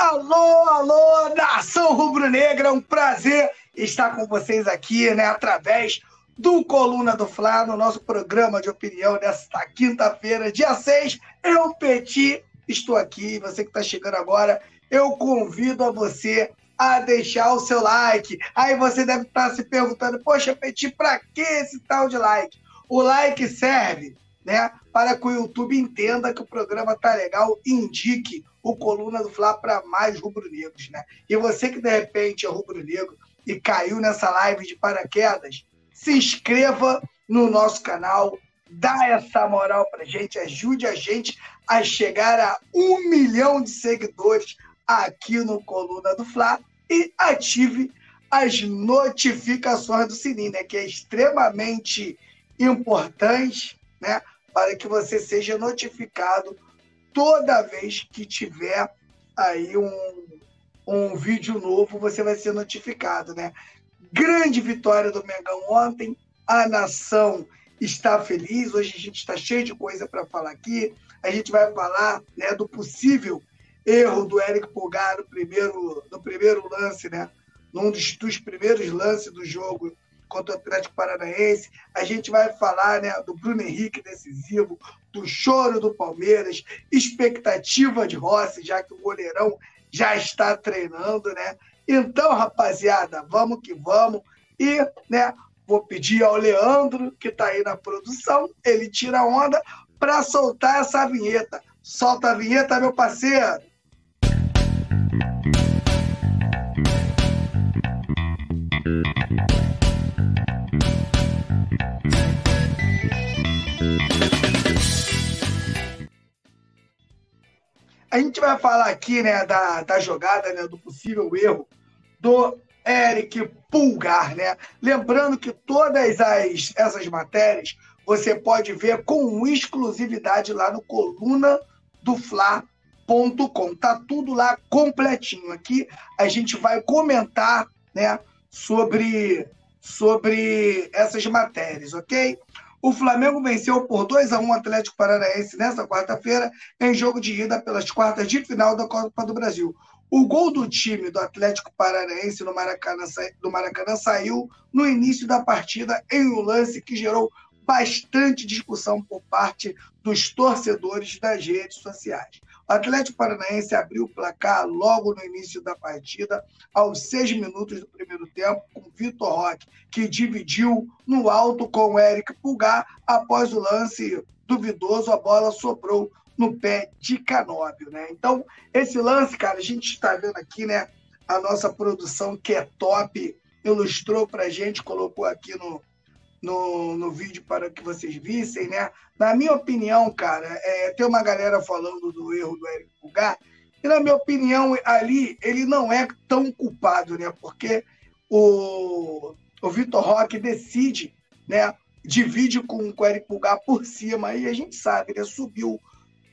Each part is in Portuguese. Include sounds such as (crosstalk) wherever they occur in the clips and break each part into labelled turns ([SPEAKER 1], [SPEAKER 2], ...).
[SPEAKER 1] Alô, alô, nação rubro-negra, um prazer estar com vocês aqui, né, através do Coluna do Fla, no nosso programa de opinião desta quinta-feira, dia 6. Eu, Petit, estou aqui. Você que está chegando agora, eu convido a você a deixar o seu like. Aí você deve estar se perguntando, poxa, Petit, para que esse tal de like? O like serve né, para que o YouTube entenda que o programa tá legal indique o Coluna do Fla para mais rubro-negros, né? E você que de repente é rubro-negro e caiu nessa live de paraquedas, se inscreva no nosso canal, dá essa moral pra gente, ajude a gente a chegar a um milhão de seguidores aqui no Coluna do Fla e ative as notificações do sininho, né? Que é extremamente importante, né? Para que você seja notificado toda vez que tiver aí um, um vídeo novo, você vai ser notificado, né? Grande vitória do Mengão ontem, a nação está feliz, hoje a gente está cheio de coisa para falar aqui, a gente vai falar né, do possível erro do Eric Pulgar no primeiro, no primeiro lance, né? Num dos, dos primeiros lances do jogo contra o Atlético Paranaense. A gente vai falar né, do Bruno Henrique decisivo, do choro do Palmeiras, expectativa de Rossi, já que o goleirão já está treinando, né? Então, rapaziada, vamos que vamos. E, né, vou pedir ao Leandro, que está aí na produção, ele tira a onda para soltar essa vinheta. Solta a vinheta, meu parceiro! A gente vai falar aqui né, da, da jogada, né, do possível erro do Eric Pulgar. Né? Lembrando que todas as, essas matérias você pode ver com exclusividade lá no coluna do Fla.com. Tá tudo lá completinho. Aqui a gente vai comentar né, sobre, sobre essas matérias, ok? O Flamengo venceu por 2 a 1 o Atlético Paranaense nesta quarta-feira, em jogo de ida pelas quartas de final da Copa do Brasil. O gol do time do Atlético Paranaense no Maracanã, do Maracanã saiu no início da partida em um lance que gerou bastante discussão por parte dos torcedores das redes sociais. Atlético Paranaense abriu o placar logo no início da partida, aos seis minutos do primeiro tempo, com Vitor Roque, que dividiu no alto com o Eric Pulgar. Após o lance duvidoso, a bola sobrou no pé de Canóbio, né? Então, esse lance, cara, a gente está vendo aqui, né? A nossa produção, que é top, ilustrou para a gente, colocou aqui no, no, no vídeo para que vocês vissem, né? Na minha opinião, cara, é, tem uma galera falando do erro do Eric Pulgar, e na minha opinião, ali, ele não é tão culpado, né? Porque o, o Vitor Roque decide, né? Divide com, com o Eric Pulgar por cima, e a gente sabe, né? Subiu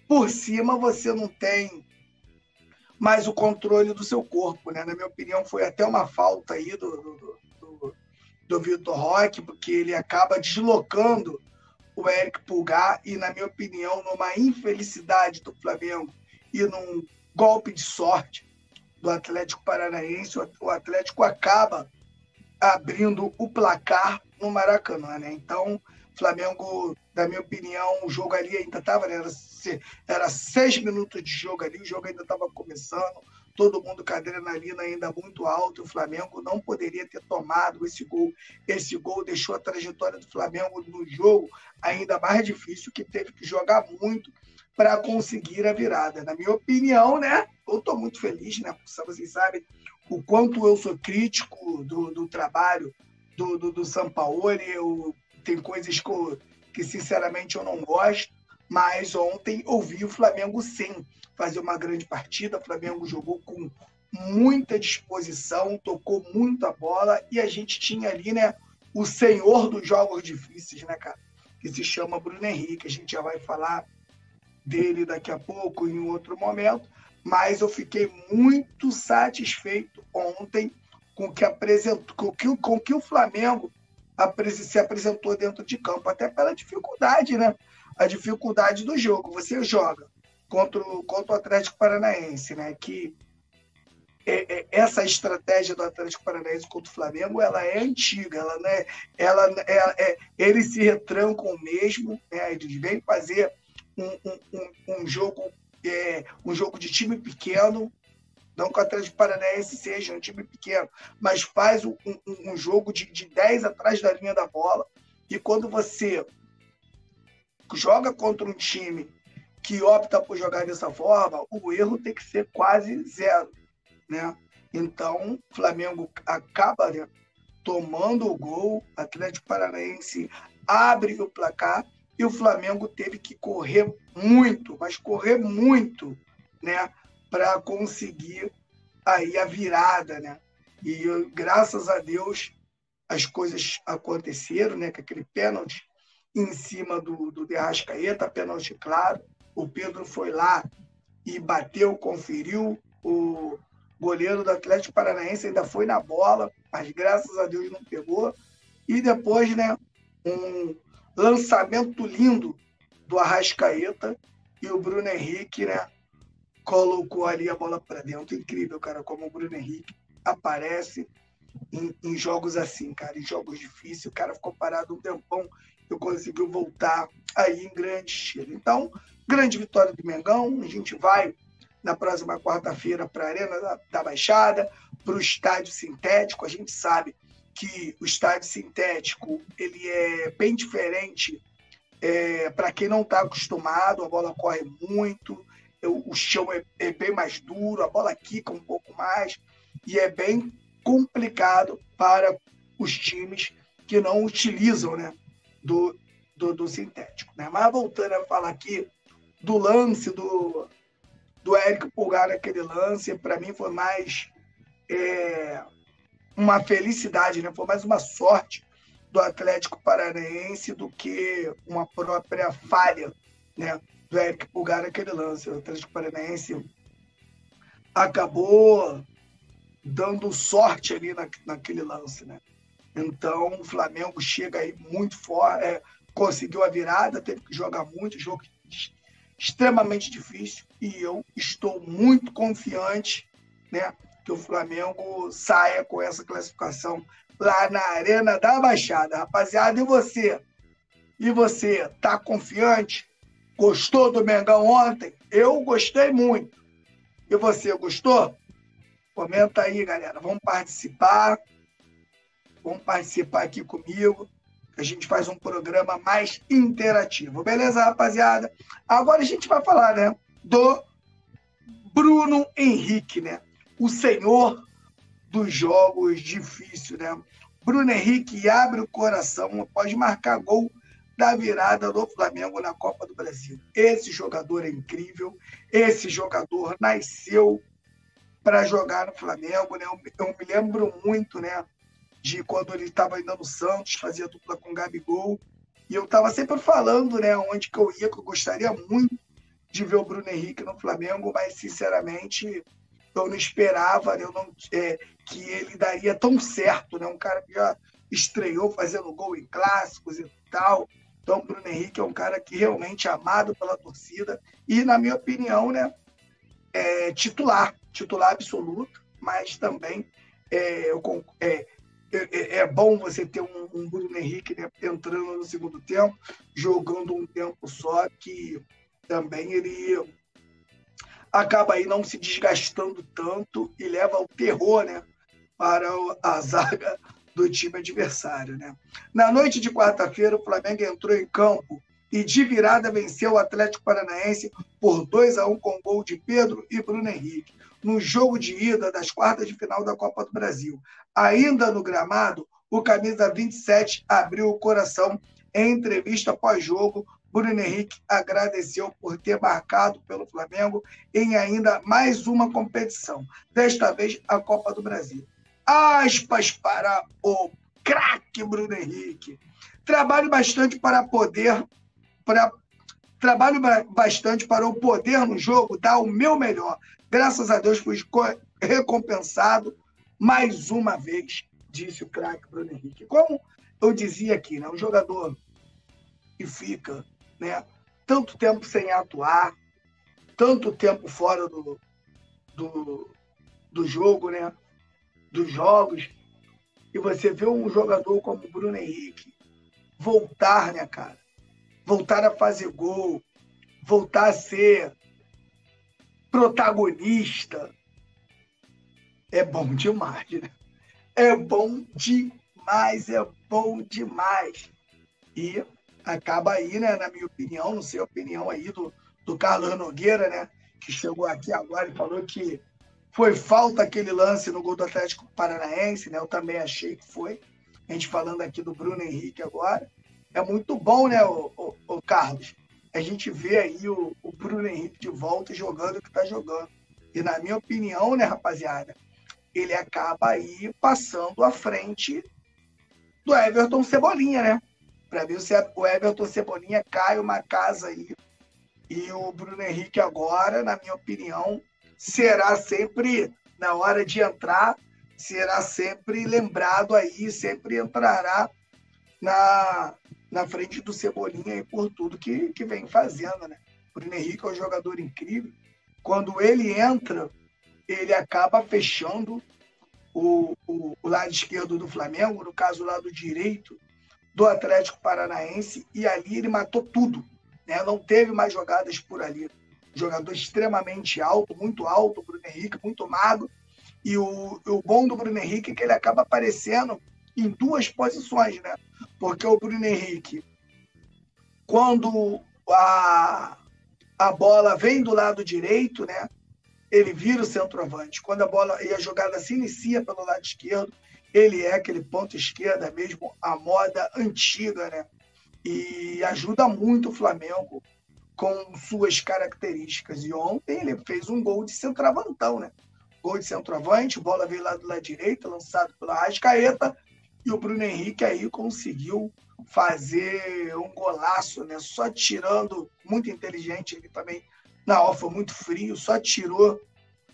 [SPEAKER 1] por cima, você não tem mais o controle do seu corpo, né? Na minha opinião, foi até uma falta aí do, do, do Vitor Roque, porque ele acaba deslocando o Eric Pulgar e, na minha opinião, numa infelicidade do Flamengo e num golpe de sorte do Atlético Paranaense, o Atlético acaba abrindo o placar no Maracanã, né? Então, Flamengo, na minha opinião, o jogo ali ainda estava, né? era, era seis minutos de jogo ali, o jogo ainda estava começando todo mundo com a adrenalina ainda muito alta. O Flamengo não poderia ter tomado esse gol. Esse gol deixou a trajetória do Flamengo no jogo ainda mais difícil, que teve que jogar muito para conseguir a virada. Na minha opinião, né? Eu estou muito feliz, né? Vocês sabem o quanto eu sou crítico do, do trabalho do, do, do Sampaoli. Eu, tem coisas que, eu, que, sinceramente, eu não gosto. Mas ontem ouvi o Flamengo sim fazer uma grande partida. O Flamengo jogou com muita disposição, tocou muita bola e a gente tinha ali, né, o senhor dos jogos difíceis, né, cara? Que se chama Bruno Henrique. A gente já vai falar dele daqui a pouco, em outro momento. Mas eu fiquei muito satisfeito ontem com que apresentou, com que, com que o Flamengo se apresentou dentro de campo, até pela dificuldade, né? A dificuldade do jogo. Você joga contra o, contra o Atlético Paranaense, né? Que é, é, essa estratégia do Atlético Paranaense contra o Flamengo ela é antiga, ela, né, ela, é, é, eles se retrancam mesmo, né, eles vêm fazer um, um, um jogo é, um jogo de time pequeno, não que o Atlético Paranaense seja um time pequeno, mas faz um, um, um jogo de, de 10 atrás da linha da bola, e quando você joga contra um time que opta por jogar dessa forma, o erro tem que ser quase zero né? Então, o Flamengo acaba né, tomando o gol, Atlético Paranaense abre o placar e o Flamengo teve que correr muito, mas correr muito, né, para conseguir aí a virada, né? E graças a Deus as coisas aconteceram, né? Com aquele pênalti em cima do, do Derrascaeta, pênalti claro. O Pedro foi lá e bateu, conferiu. O, goleiro do Atlético Paranaense ainda foi na bola, mas graças a Deus não pegou. E depois, né, um lançamento lindo do Arrascaeta e o Bruno Henrique, né, colocou ali a bola para dentro. Incrível, cara, como o Bruno Henrique aparece em, em, jogos assim, cara, em jogos difíceis. O cara ficou parado um tempão e conseguiu voltar aí em grande estilo. Então, grande vitória do Mengão. A gente vai na próxima quarta-feira para a Arena da, da Baixada, para o estádio sintético. A gente sabe que o estádio sintético ele é bem diferente é, para quem não está acostumado. A bola corre muito, o, o chão é, é, bem mais duro, a bola quica um pouco mais e é bem complicado para os times que não utilizam né, do, do, do sintético. Né? Mas voltando a falar aqui do lance do, do Érico Pulgar naquele lance, para mim foi mais é, uma felicidade, né? foi mais uma sorte do Atlético Paranaense do que uma própria falha né? do Érico Pulgar naquele lance. O Atlético Paranaense acabou dando sorte ali na, naquele lance. Né? Então o Flamengo chega aí muito forte, é, conseguiu a virada, teve que jogar muito, jogo extremamente difícil e eu estou muito confiante né, que o Flamengo saia com essa classificação lá na Arena da Baixada. Rapaziada, e você? E você, tá confiante? Gostou do Mengão ontem? Eu gostei muito. E você, gostou? Comenta aí, galera. Vamos participar. Vamos participar aqui comigo a gente faz um programa mais interativo. Beleza, rapaziada? Agora a gente vai falar, né, do Bruno Henrique, né? O senhor dos jogos difíceis, né? Bruno Henrique abre o coração após marcar gol da virada do Flamengo na Copa do Brasil. Esse jogador é incrível. Esse jogador nasceu para jogar no Flamengo, né? Eu, eu me lembro muito, né? De quando ele estava ainda no Santos, fazia dupla com o Gabigol. E eu estava sempre falando, né, onde que eu ia, que eu gostaria muito de ver o Bruno Henrique no Flamengo, mas sinceramente eu não esperava né, eu não, é, que ele daria tão certo, né? Um cara que já estreou fazendo gol em clássicos e tal. Então, Bruno Henrique é um cara que realmente é amado pela torcida e, na minha opinião, né, é titular, titular absoluto, mas também é, eu, é, é, é, é, bom você ter um, um Bruno Henrique né, entrando no segundo tempo, jogando um tempo só, que também ele acaba aí não se desgastando tanto e leva o terror né, para a zaga do time adversário. Né? Na noite de quarta-feira, o Flamengo entrou em campo e de virada venceu o Atlético Paranaense por 2 a 1 com gol de Pedro e Bruno Henrique no jogo de ida das quartas de final da Copa do Brasil. Ainda no gramado, o camisa 27 abriu o coração em entrevista pós-jogo. Bruno Henrique agradeceu por ter marcado pelo Flamengo em ainda mais uma competição, desta vez a Copa do Brasil. Aspas para o craque Bruno Henrique. Trabalho bastante para poder para trabalho bastante para o poder no jogo dar o meu melhor. Graças a Deus fui recompensado mais uma vez, disse o craque Bruno Henrique. Como eu dizia aqui, né, um jogador que fica né, tanto tempo sem atuar, tanto tempo fora do, do, do jogo, né? Dos jogos. E você vê um jogador como o Bruno Henrique voltar, né, cara? Voltar a fazer gol, voltar a ser protagonista. É bom demais, né? É bom demais, é bom demais. E acaba aí, né, na minha opinião, não sei a opinião aí do, do Carlos Nogueira, né, que chegou aqui agora e falou que foi falta aquele lance no gol do Atlético Paranaense, né? Eu também achei que foi. A gente falando aqui do Bruno Henrique agora. É muito bom, né, o, o, o Carlos? A gente vê aí o, o Bruno Henrique de volta jogando o que está jogando. E na minha opinião, né, rapaziada, ele acaba aí passando à frente do Everton Cebolinha, né? Para mim, o Everton Cebolinha cai uma casa aí. E o Bruno Henrique agora, na minha opinião, será sempre, na hora de entrar, será sempre lembrado aí, sempre entrará na, na frente do Cebolinha aí por tudo que, que vem fazendo, né? O Bruno Henrique é um jogador incrível. Quando ele entra, ele acaba fechando o, o, o lado esquerdo do Flamengo, no caso, o lado direito do Atlético Paranaense, e ali ele matou tudo. Né? Não teve mais jogadas por ali. Jogador extremamente alto, muito alto, Bruno Henrique, muito magro. E o, o bom do Bruno Henrique é que ele acaba aparecendo em duas posições, né? Porque o Bruno Henrique, quando a, a bola vem do lado direito, né? Ele vira o centroavante. Quando a bola e a jogada se inicia pelo lado esquerdo, ele é aquele ponto esquerda mesmo, a moda antiga, né? E ajuda muito o Flamengo com suas características. E ontem ele fez um gol de centroavantão, né? Gol de centroavante, bola veio lá do lado direito, lançado pela Rascaeta, e o Bruno Henrique aí conseguiu fazer um golaço, né? Só tirando, muito inteligente ele também, na hora foi muito frio, só tirou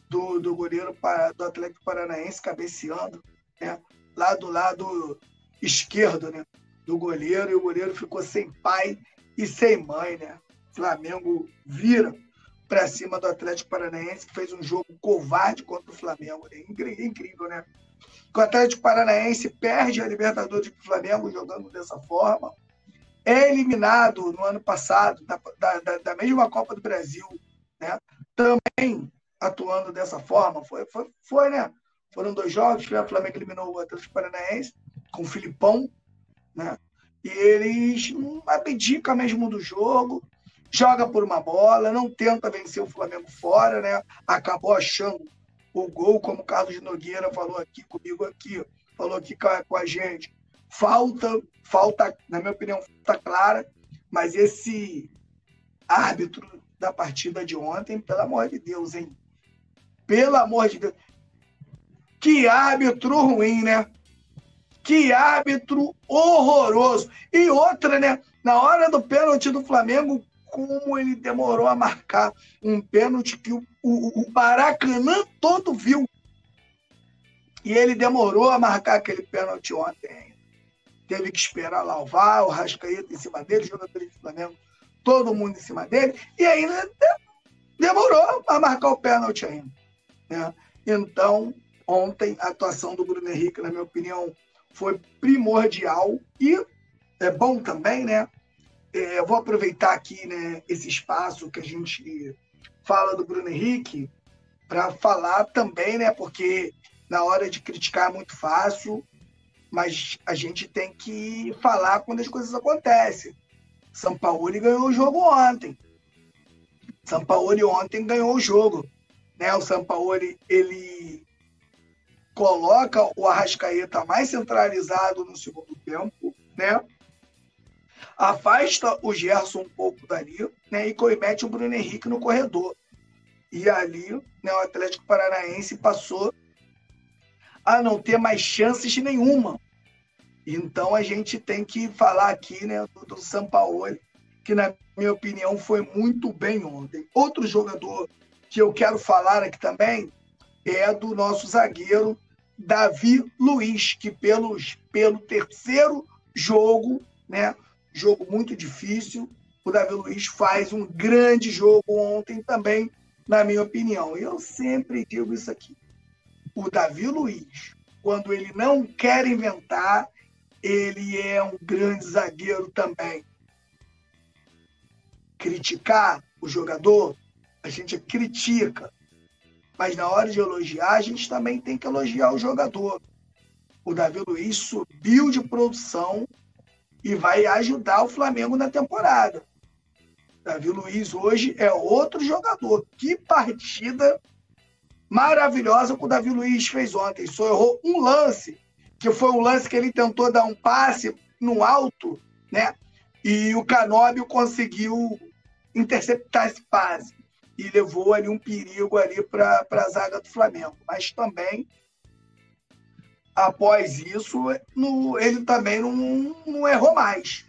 [SPEAKER 1] do, do goleiro do Atlético Paranaense cabeceando né? lá do lado esquerdo né? do goleiro, e o goleiro ficou sem pai e sem mãe. Né? Flamengo vira para cima do Atlético Paranaense, que fez um jogo covarde contra o Flamengo. Né? Incrível, né? O Atlético Paranaense perde a Libertadores do Flamengo jogando dessa forma. É eliminado no ano passado, da, da, da mesma Copa do Brasil, né? também atuando dessa forma. Foi, foi, foi né? Foram dois jogos que o Flamengo eliminou o Atlético Paranaense com o Filipão, né? E eles abdicam mesmo do jogo, joga por uma bola, não tenta vencer o Flamengo fora, né? Acabou achando o gol, como o Carlos Nogueira falou aqui comigo aqui, falou aqui com a, gente. Falta, falta, na minha opinião, falta clara, mas esse árbitro da partida de ontem, pelo amor de Deus, hein? Pelo amor de Deus. Que árbitro ruim, né? Que árbitro horroroso. E outra, né? Na hora do pênalti do Flamengo, como ele demorou a marcar um pênalti que o, o, o Maracanã todo viu. E ele demorou a marcar aquele pênalti ontem. Teve que esperar lá o VAR, o Rascaeta em cima dele, jogadores do Flamengo, todo mundo em cima dele. E ainda demorou a marcar o pênalti ainda. Né? Então, Ontem, a atuação do Bruno Henrique, na minha opinião, foi primordial e é bom também, né? É, eu vou aproveitar aqui né, esse espaço que a gente fala do Bruno Henrique para falar também, né? Porque na hora de criticar é muito fácil, mas a gente tem que falar quando as coisas acontecem. São Paulo ganhou o jogo ontem. São Paulo ontem ganhou o jogo. Né? O São Paulo ele coloca o Arrascaeta mais centralizado no segundo tempo, né? Afasta o Gerson um pouco dali, né? E mete o Bruno Henrique no corredor. E ali, né, o Atlético Paranaense passou a não ter mais chances nenhuma. Então a gente tem que falar aqui, né, do, do Sampaoli, que na minha opinião foi muito bem ontem. Outro jogador que eu quero falar aqui também é do nosso zagueiro Davi Luiz, que pelos, pelo terceiro jogo, né, jogo muito difícil, o Davi Luiz faz um grande jogo ontem também, na minha opinião. Eu sempre digo isso aqui. o Davi Luiz, quando ele não quer inventar, ele é um grande zagueiro também. Criticar o jogador, a gente critica. Mas na hora de elogiar, a gente também tem que elogiar o jogador. O Davi Luiz subiu de produção e vai ajudar o Flamengo na temporada. Davi Luiz hoje é outro jogador. Que partida maravilhosa que o Davi Luiz fez ontem. Só errou um lance, que foi um lance que ele tentou dar um passe no alto, né? E o Canóbio conseguiu interceptar esse passe e levou ali um perigo ali para a zaga do Flamengo. Mas também, após isso, no, ele também não, não errou mais.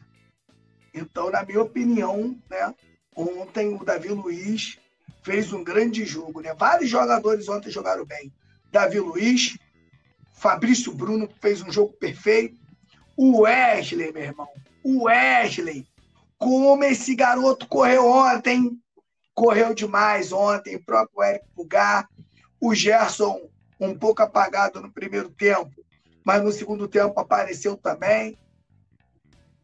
[SPEAKER 1] Então, na minha opinião, né, ontem o Davi Luiz fez um grande jogo. Né? Vários jogadores ontem jogaram bem. Davi Luiz, Fabrício Bruno fez um jogo perfeito. O Wesley, meu irmão. O Wesley. Como esse garoto correu ontem correu demais ontem, o próprio Eric Pugar, o Gerson um pouco apagado no primeiro tempo, mas no segundo tempo apareceu também.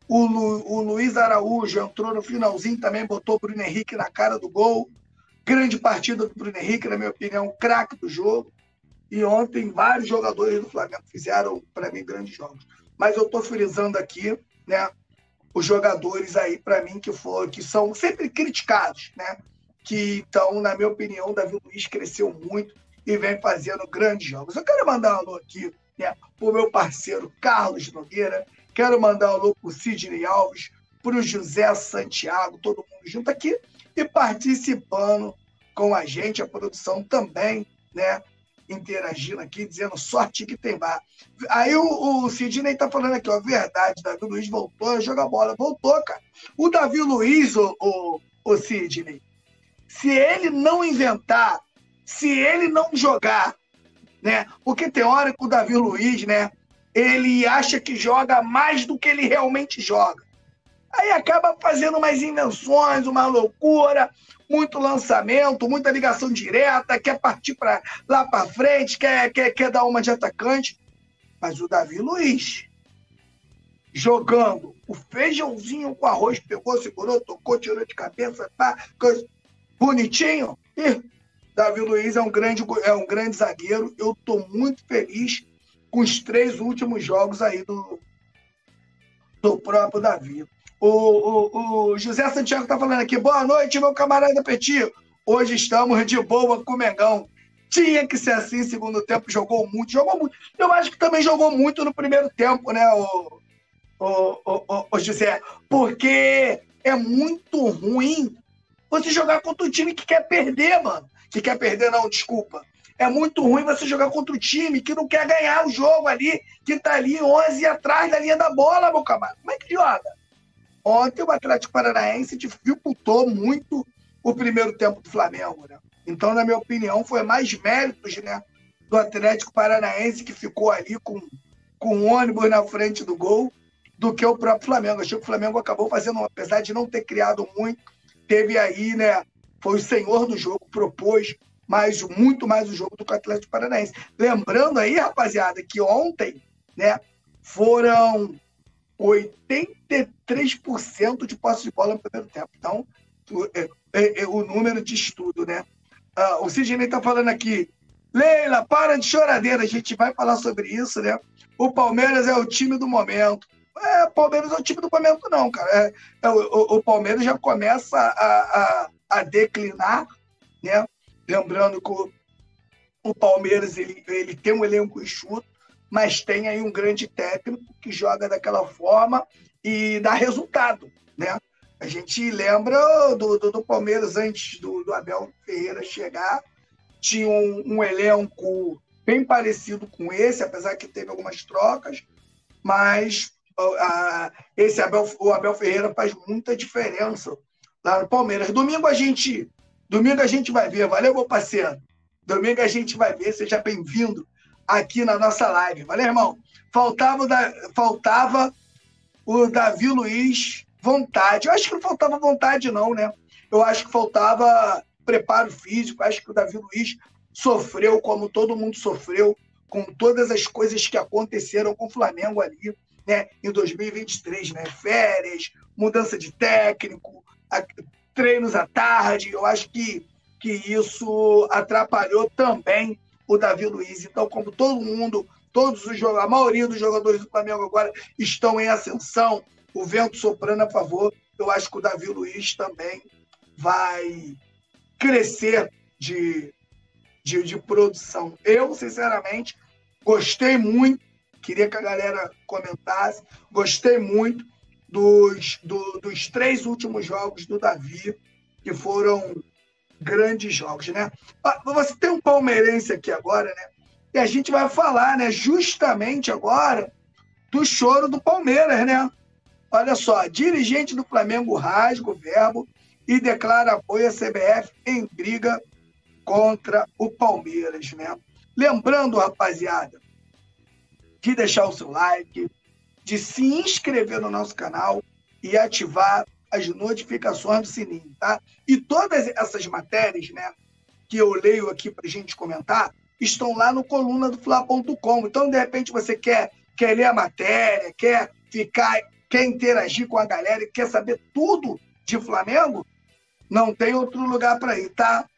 [SPEAKER 1] O, Lu, o Luiz Araújo entrou no finalzinho também, botou o Bruno Henrique na cara do gol. Grande partida do Bruno Henrique, na minha opinião, craque do jogo. E ontem vários jogadores do Flamengo fizeram, para mim, grandes jogos. Mas eu estou frisando aqui, né? Os jogadores aí, para mim, que, for, que são sempre criticados, né? que então, na minha opinião, o Davi Luiz cresceu muito e vem fazendo grandes jogos. Eu quero mandar um alô aqui né, para o meu parceiro Carlos Nogueira, quero mandar um alô para o Sidney Alves, para o José Santiago, todo mundo junto aqui e participando com a gente, a produção também, né? Interagindo aqui, dizendo sorte que tem bar. Aí o, o Sidney tá falando aqui, ó, verdade, Davi Luiz voltou a jogar bola. Voltou, cara. O Davi Luiz, o, o, o Sidney, se ele não inventar, se ele não jogar, né? Porque que o Davi Luiz, né? Ele acha que joga mais do que ele realmente joga. Aí acaba fazendo umas invenções, uma loucura, muito lançamento, muita ligação direta, quer partir para lá para frente, quer, quer, quer dar uma de atacante. Mas o Davi Luiz, jogando o feijãozinho com arroz, pegou, segurou, tocou, tirou de cabeça, coisa bonitinho. E Davi Luiz é um grande, é um grande zagueiro. Eu estou muito feliz com os três últimos jogos aí do, do próprio Davi. O, o, o José Santiago está falando aqui. Boa noite, meu camarada Petit. Hoje estamos de boa com o Mengão. Tinha que ser assim, segundo tempo, jogou muito, jogou muito. Eu acho que também jogou muito no primeiro tempo, né, o, o, o, o José? Porque é muito ruim você jogar contra um time que quer perder, mano. Que quer perder, não, desculpa. É muito ruim você jogar contra um time que não quer ganhar o jogo ali, que tá ali 11 atrás da linha da bola, meu camarada. Como é que joga? Ontem o Atlético Paranaense dificultou muito o primeiro tempo do Flamengo, né? Então, na minha opinião, foi mais méritos, né, do Atlético Paranaense que ficou ali com, com o ônibus na frente do gol do que o próprio Flamengo. Achei que o Flamengo acabou fazendo, apesar de não ter criado muito, teve aí, né? Foi o senhor do jogo, propôs mais, muito mais o jogo do que o Atlético Paranaense. Lembrando aí, rapaziada, que ontem, né, foram 83% de posse de bola no primeiro tempo. Então, o, é, é, é, o número de estudo, né? Ah, o Sidney está falando aqui, Leila, para de choradeira, a gente vai falar sobre isso, né? O Palmeiras é o time do momento. É, o Palmeiras é o time do momento, não, cara. É, é, o, o, Palmeiras já começa a, a, a, declinar, né? Lembrando que o, o Palmeiras ele, ele tem um elenco enxuto, mas tem aí um grande técnico que joga daquela forma e dá resultado, né? A gente lembra do, do, do Palmeiras antes do, do, Abel Ferreira chegar, tinha um, um elenco bem parecido com esse, apesar que teve algumas trocas, mas esse Abel, o Abel Ferreira faz muita diferença lá no Palmeiras. Domingo a gente, domingo a gente vai ver. Valeu, meu parceiro. Domingo a gente vai ver. Seja bem-vindo aqui na nossa live. Valeu, irmão. Faltava, faltava o Davi Luiz vontade. Eu acho que não faltava vontade, não, né? Eu acho que faltava preparo físico. Eu acho que o Davi Luiz sofreu como todo mundo sofreu com todas as coisas que aconteceram com o Flamengo ali, né, em 2023, né? Férias, mudança de técnico, treinos à tarde. Eu acho que, que isso atrapalhou também o Davi Luiz. Então, como todo mundo, todos os jogadores, a maioria dos jogadores do Flamengo agora estão em ascensão, o vento soprando a favor, eu acho que o Davi Luiz também vai crescer de, de, de produção. Eu, sinceramente, gostei muito, queria que a galera comentasse, gostei muito dos, do, dos três últimos jogos do Davi, que foram grandes jogos, né? Ah, você tem um palmeirense aqui agora, né? E a gente vai falar, né, justamente agora, do choro do Palmeiras, né? Olha só, dirigente do Flamengo rasga o verbo e declara apoio à CBF em briga contra o Palmeiras, né? Lembrando, rapaziada, de deixar o seu like, de se inscrever no nosso canal e ativar as notificações do sininho, tá? E todas essas matérias, né, que eu leio aqui para gente comentar, estão lá no coluna do Fla.com. Então, de repente, você quer, quer ler a matéria, quer ficar, quer interagir com a galera, quer saber tudo de Flamengo, não tem outro lugar para ir, tá?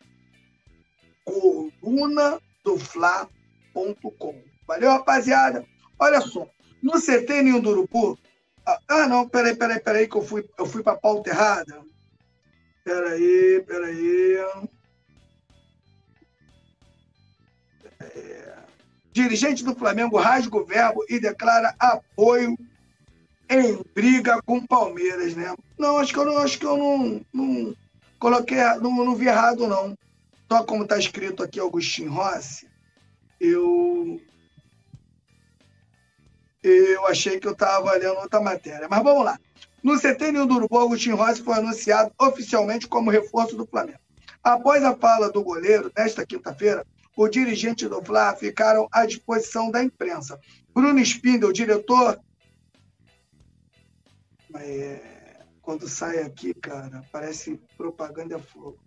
[SPEAKER 1] Coluna do Fla.com. Valeu, rapaziada? Olha só, no CT Ninho do Urubu. Ah, ah, não, peraí, peraí, peraí, que eu fui, eu fui para a pauta errada. Peraí, peraí. É... Dirigente do Flamengo rasga o verbo e declara apoio em briga com Palmeiras, né? Não, acho que eu não, acho que eu não, não coloquei, não, não vi errado, não. Só como está escrito aqui Agostinho Rossi, eu eu achei que eu estava lendo outra matéria. Mas vamos lá. No CT do Urubu, Agostinho Rossi foi anunciado oficialmente como reforço do Flamengo. Após a fala do goleiro, nesta quinta-feira, o dirigente do Fla ficaram à disposição da imprensa. Bruno Spindel, diretor. É... Quando sai aqui, cara, parece propaganda fogo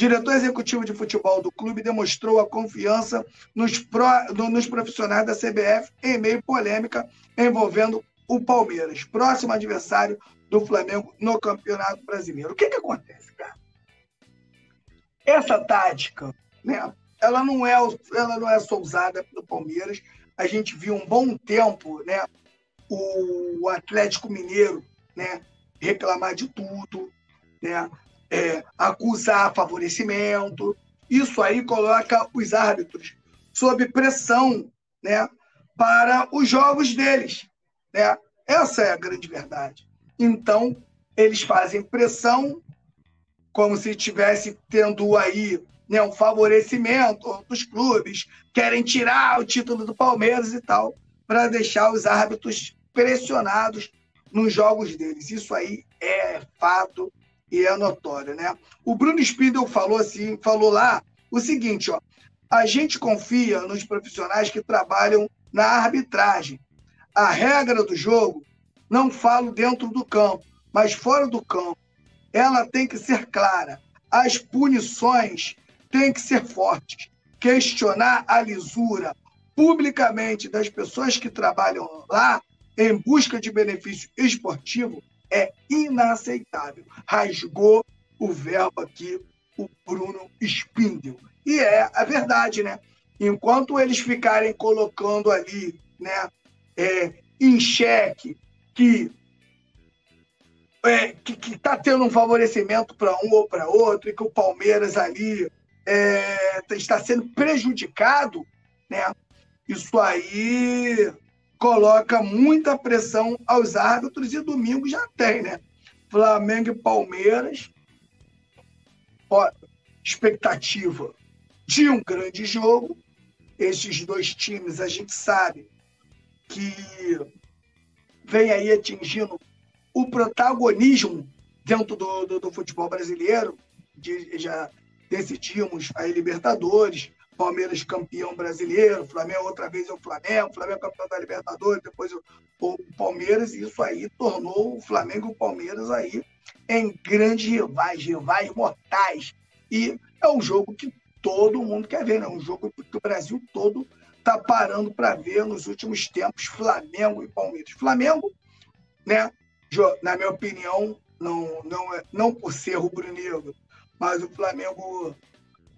[SPEAKER 1] diretor executivo de futebol do clube demonstrou a confiança nos, pro, nos profissionais da CBF em meio polêmica envolvendo o Palmeiras, próximo adversário do Flamengo no Campeonato Brasileiro. O que, que acontece, cara? Essa tática, né, ela não é, ela não é só usada pelo Palmeiras. A gente viu um bom tempo, né, o Atlético Mineiro, né, reclamar de tudo, né, é, acusar favorecimento. Isso aí coloca os árbitros sob pressão né, para os jogos deles. Né? Essa é a grande verdade. Então, eles fazem pressão como se estivesse tendo aí né, um favorecimento dos clubes, querem tirar o título do Palmeiras e tal, para deixar os árbitros pressionados nos jogos deles. Isso aí é fato e é notório, né? O Bruno Spindel falou assim, falou lá o seguinte, ó, a gente confia nos profissionais que trabalham na arbitragem. A regra do jogo não falo dentro do campo, mas fora do campo. Ela tem que ser clara. As punições têm que ser fortes. Questionar a lisura publicamente das pessoas que trabalham lá em busca de benefício esportivo é inaceitável. Rasgou o verbo aqui o Bruno Spindel. E é a verdade, né? Enquanto eles ficarem colocando ali, né, é, em xeque que é, que está tendo um favorecimento para um ou para outro e que o Palmeiras ali é, está sendo prejudicado, né? Isso aí coloca muita pressão aos árbitros e domingo já tem, né? Flamengo e Palmeiras, ó, expectativa de um grande jogo. Esses dois times a gente sabe que vem aí atingindo o protagonismo dentro do, do, do futebol brasileiro. De, já decidimos a Libertadores, Palmeiras campeão brasileiro, Flamengo outra vez é o Flamengo, Flamengo campeão da Libertadores, depois o, Palmeiras, e isso aí tornou o Flamengo e o Palmeiras aí em grandes rivais, rivais mortais. E é um jogo que todo mundo quer ver, né? Um jogo que o Brasil todo está parando para ver nos últimos tempos Flamengo e Palmeiras. Flamengo, né? Na minha opinião, não, não, é, não por ser rubro-negro, mas o Flamengo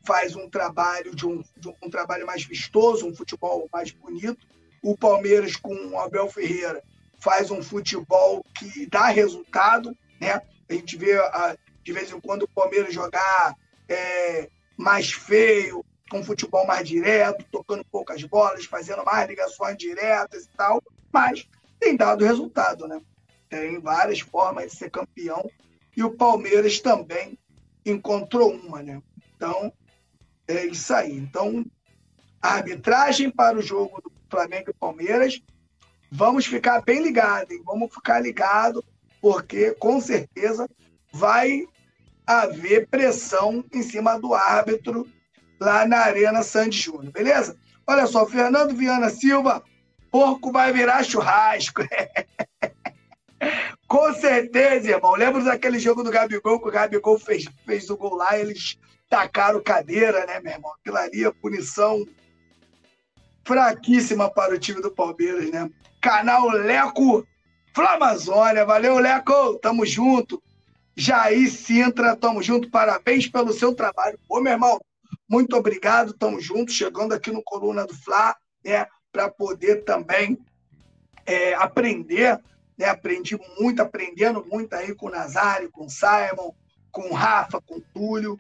[SPEAKER 1] faz um trabalho de um, de um trabalho mais vistoso, um futebol mais bonito. O Palmeiras com o Abel Ferreira faz um futebol que dá resultado, né? A gente vê de vez em quando o Palmeiras jogar é, mais feio, com futebol mais direto, tocando poucas bolas, fazendo mais ligações diretas e tal, mas tem dado resultado, né? Tem várias formas de ser campeão e o Palmeiras também encontrou uma, né? Então, é isso aí. Então, arbitragem para o jogo do Flamengo e Palmeiras, vamos ficar bem ligados, hein? Vamos ficar ligado, porque com certeza vai haver pressão em cima do árbitro lá na Arena Sandy Júnior, beleza? Olha só, Fernando Viana Silva, porco vai virar churrasco. (laughs) Com certeza, irmão. Lembro daquele jogo do Gabigol, que o Gabigol fez, fez o gol lá, eles tacaram cadeira, né, meu irmão? Aquilo ali é punição fraquíssima para o time do Palmeiras, né? Canal Leco Flamazônia. Valeu, Leco. Tamo junto. Jair Sintra, tamo junto. Parabéns pelo seu trabalho. Ô, meu irmão, muito obrigado, estamos juntos, chegando aqui no Coluna do Fla, né, para poder também é, aprender, né, aprendi muito, aprendendo muito aí com o Nazário, com o Simon, com o Rafa, com o Túlio,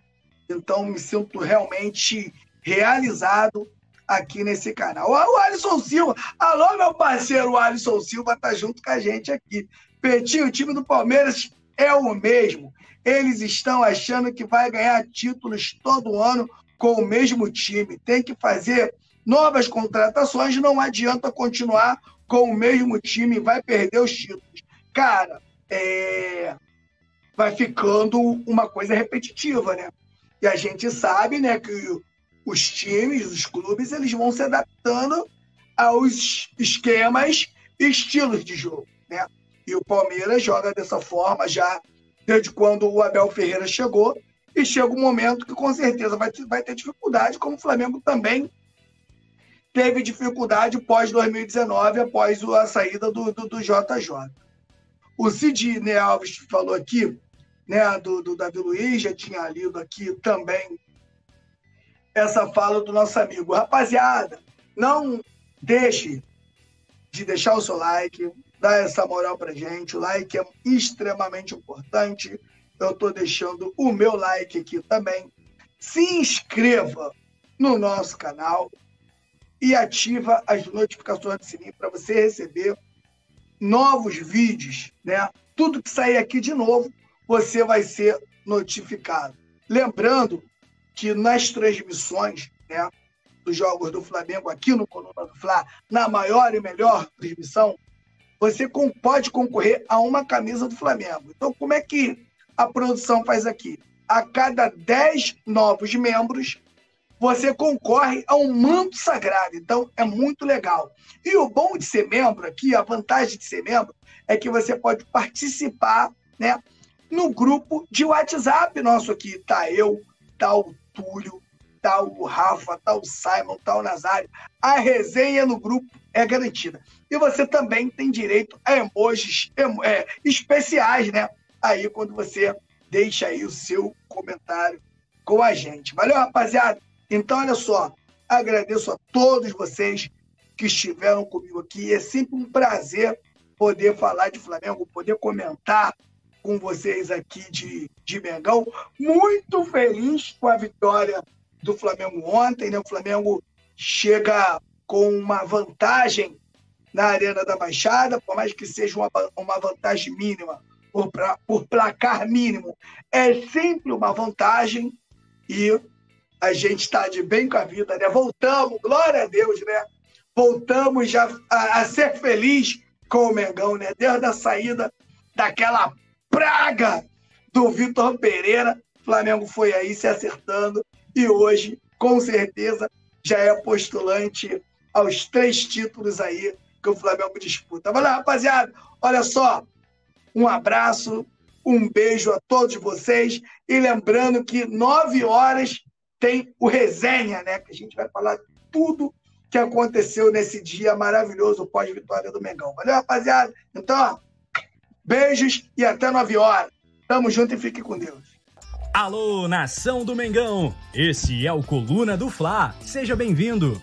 [SPEAKER 1] então me sinto realmente realizado aqui nesse canal. O Alisson Silva, alô meu parceiro, o Alisson Silva tá junto com a gente aqui. Petinho, o time do Palmeiras é o mesmo. Eles estão achando que vai ganhar títulos todo ano com o mesmo time. Tem que fazer novas contratações, não adianta continuar com o mesmo time, vai perder os títulos. Cara, é... vai ficando uma coisa repetitiva, né? E a gente sabe, né, que os times, os clubes, eles vão se adaptando aos esquemas e estilos de jogo, né? E o Palmeiras joga dessa forma já desde quando o Abel Ferreira chegou e chega um momento que com certeza vai vai ter dificuldade, como o Flamengo também teve dificuldade pós 2019, após a saída do, do, do JJ. O Sidney Alves falou aqui, né, do, do Davi Luiz, já tinha lido aqui também essa fala do nosso amigo. Rapaziada, não deixe de deixar o seu like, dar essa moral pra gente. O like é extremamente importante eu estou deixando o meu like aqui também. Se inscreva no nosso canal e ativa as notificações do sininho para você receber novos vídeos, né? Tudo que sair aqui de novo, você vai ser notificado. Lembrando que nas transmissões, né, dos jogos do Flamengo aqui no Coluna do Fla, na maior e melhor transmissão, você pode concorrer a uma camisa do Flamengo. Então, como é que a produção faz aqui? A cada 10 novos membros, você concorre a um manto sagrado. Então, é muito legal. E o bom de ser membro aqui, a vantagem de ser membro, é que você pode participar né, no grupo de WhatsApp nosso aqui. Tá eu, tá o Túlio, tá o Rafa, tá o Simon, tá o Nazário. A resenha no grupo é garantida. E você também tem direito a emojis é, especiais, né? aí quando você deixa aí o seu comentário com a gente. Valeu, rapaziada? Então, olha só, agradeço a todos vocês que estiveram comigo aqui. É sempre um prazer poder falar de Flamengo, poder comentar com vocês aqui de, de Mengão. Muito feliz com a vitória do Flamengo ontem. Né? O Flamengo chega com uma vantagem na Arena da Baixada, por mais que seja uma, uma vantagem mínima, por, pra, por placar mínimo é sempre uma vantagem e a gente está de bem com a vida, né? Voltamos, glória a Deus, né? Voltamos já a, a ser feliz com o Mengão, né? Desde a saída daquela praga do Vitor Pereira, o Flamengo foi aí se acertando e hoje, com certeza, já é postulante aos três títulos aí que o Flamengo disputa. Valeu, rapaziada. Olha só, um abraço, um beijo a todos vocês e lembrando que nove horas tem o resenha, né? Que a gente vai falar tudo que aconteceu nesse dia maravilhoso pós-vitória do Mengão. Valeu, rapaziada? Então, beijos e até 9 horas. Tamo junto e fique com Deus.
[SPEAKER 2] Alô, nação do Mengão! Esse é o Coluna do Fla. Seja bem-vindo.